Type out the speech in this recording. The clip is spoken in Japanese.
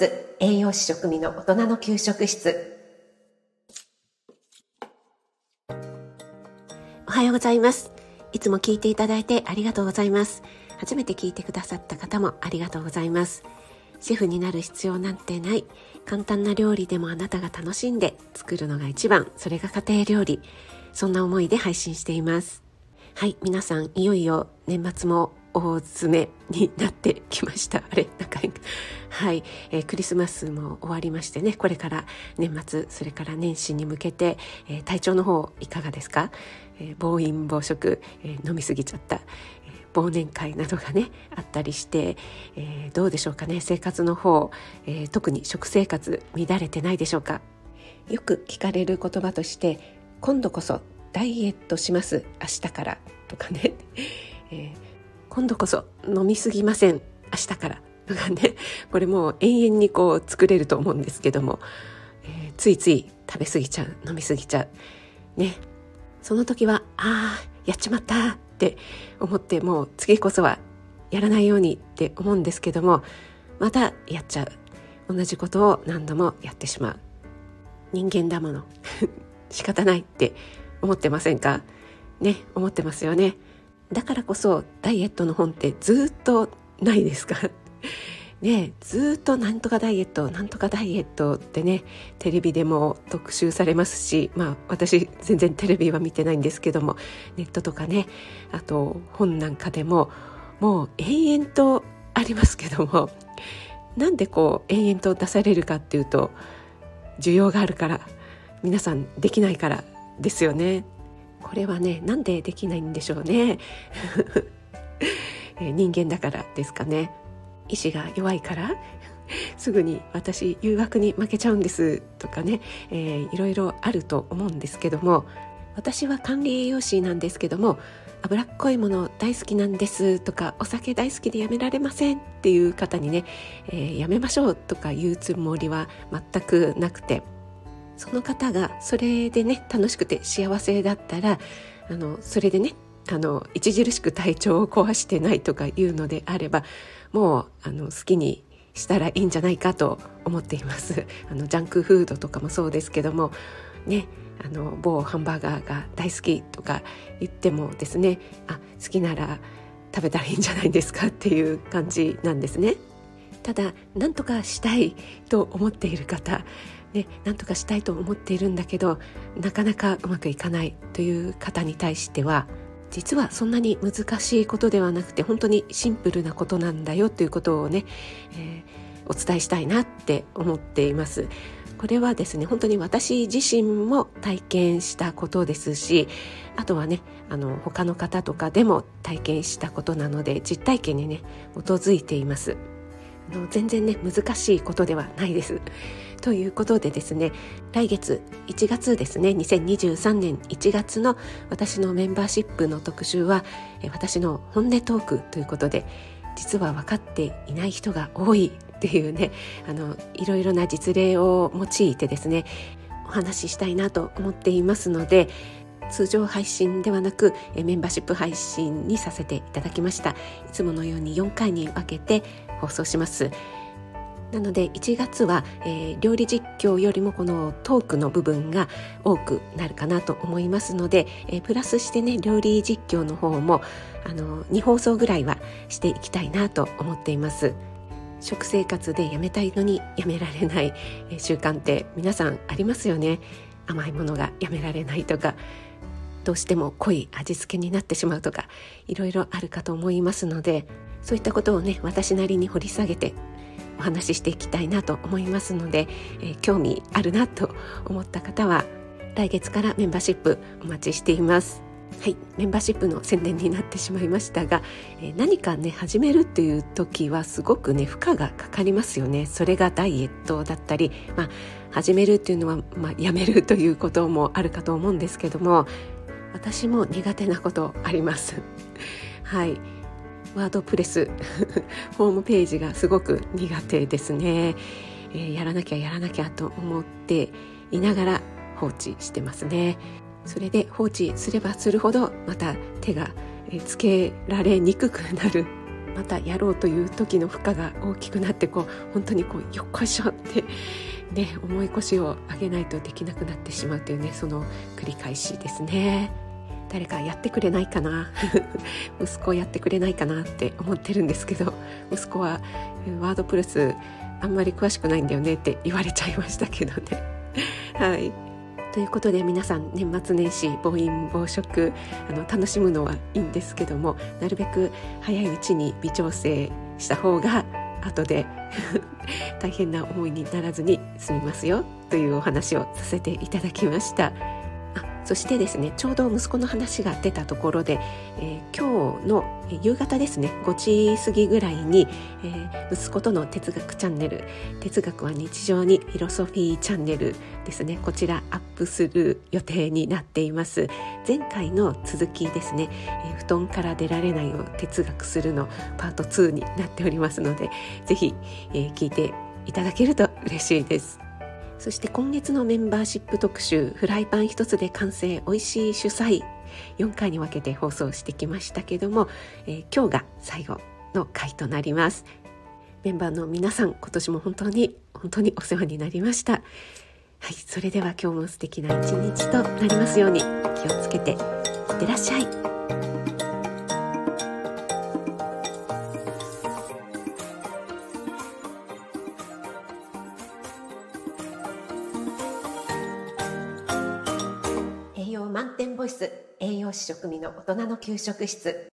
室栄養士食味の大人の給食室。おはようございます。いつも聞いていただいてありがとうございます。初めて聞いてくださった方もありがとうございます。シェフになる必要なんてない。簡単な料理でもあなたが楽しんで作るのが一番。それが家庭料理。そんな思いで配信しています。はい皆さんいよいよ年末も大詰めになってきました。あれ？なんか、はい、えー、クリスマスも終わりましてね、これから年末、それから年始に向けて、えー、体調の方いかがですか、えー、暴飲暴食、え飲みすぎちゃった、え忘年会などがね、あったりして、えどうでしょうかね、生活の方、え特に食生活乱れてないでしょうか？よく聞かれる言葉として、今度こそダイエットします。明日からとかね、えー今度こそ飲みすぎません。明日から。と かね。これもう永遠にこう作れると思うんですけども、えー、ついつい食べ過ぎちゃう。飲み過ぎちゃう。ね。その時はああやっちまった。って思ってもう次こそはやらないようにって思うんですけどもまたやっちゃう。同じことを何度もやってしまう。人間だもの。仕方ないって思ってませんか？ね。思ってますよね。だからこそダイエットの本ってずっとないですか？ねずっとなんとかダイエットなんとかダイエットってねテレビでも特集されますしまあ私全然テレビは見てないんですけどもネットとかねあと本なんかでももう延々とありますけどもなんでこう延々と出されるかっていうと需要があるから皆さんできないからですよね。これはねなんでできないんでしょうね。人間だからですかね。意志が弱いからすぐに私誘惑に負けちゃうんです。とかね、えー、いろいろあると思うんですけども。私は管理栄養士なんですけども脂っこいもの大好きなんです。とかお酒大好きでやめられません。っていう方にね、えー、やめましょう。とか言うつもりは全くなくて。その方がそれでね楽しくて幸せだったらあのそれでねあの著しく体調を壊してないとかいうのであればもうあの好きにしたらいいんじゃないかと思っています。あのジャンクフードとかもそうですけどもねあの某ハンバーガーが大好きとか言ってもですねあ好きなら食べたらいいんじゃないですかっていう感じなんですね。ただ何とかしたいと思っている方ね、なんとかしたいと思っているんだけどなかなかうまくいかないという方に対しては実はそんなに難しいことではなくて本当にシンプルなことなんだよということをね、えー、お伝えしたいなって思っています。これはですね本当に私自身も体験したことですしあとはねあの他の方とかでも体験したことなので実体験にね基づいていますあ。の全然ね難しいことではないです。ということでですね来月1月ですね2023年1月の私のメンバーシップの特集は私の本音トークということで実は分かっていない人が多い っていうねあのいろいろな実例を用いてですねお話ししたいなと思っていますので通常配信ではなくメンバーシップ配信にさせていただきました。いつものように4回に分けて放送します。なので1月は、えー、料理実況よりもこのトークの部分が多くなるかなと思いますので、えー、プラスしてね料理実況の方もあの2放送ぐらいはしていきたいなと思っています。食生活でやめたいのにやめられない習慣って皆さんありますよね。甘いものがやめられないとかどうしても濃い味付けになってしまうとかいろいろあるかと思いますのでそういったことをね私なりに掘り下げてお話ししていきたいなと思いますので、えー、興味あるなと思った方は来月からメンバーシップお待ちしています。はい、メンバーシップの宣伝になってしまいましたが、えー、何かね始めるっていう時はすごくね負荷がかかりますよね。それがダイエットだったり、まあ、始めるっていうのは、まあ、やめるということもあるかと思うんですけども私も苦手なことあります。はい。ワードプレス ホームページがすごく苦手ですね、えー、やらなきゃやらなきゃと思っていながら放置してますね。それで放置すればするほどまた手がつけられにくくなる。またやろうという時の負荷が大きくなってこう本当にこうよっこいしょってね重い腰を上げないとできなくなってしまうというねその繰り返しですね。誰かやってくれないかな。息子やってくれないかなって思ってるんですけど息子はワードプレスあんまり詳しくないんだよねって言われちゃいましたけどね。はい。ということで皆さん年末年始暴飲暴食あの楽しむのはいいんですけどもなるべく早いうちに微調整した方が後で 大変な思いにならずに済みますよというお話をさせていただきました。そしてですねちょうど息子の話が出たところで、えー、今日の夕方ですね5時過ぎぐらいに、えー、息子との哲学チャンネル「哲学は日常にフィロソフィーチャンネル」ですねこちらアップする予定になっています。前回の続きですね、えー、布団から出られないを哲学するのパート2になっておりますのでぜひ、えー、聞いていただけると嬉しいです。そして今月のメンバーシップ特集フライパン一つで完成美味しい主菜4回に分けて放送してきましたけども、えー、今日が最後の回となります。メンバーの皆さん今年も本当に本当にお世話になりました。はいそれでは今日も素敵な一日となりますように気をつけていってらっしゃい。室栄養士食味の大人の給食室。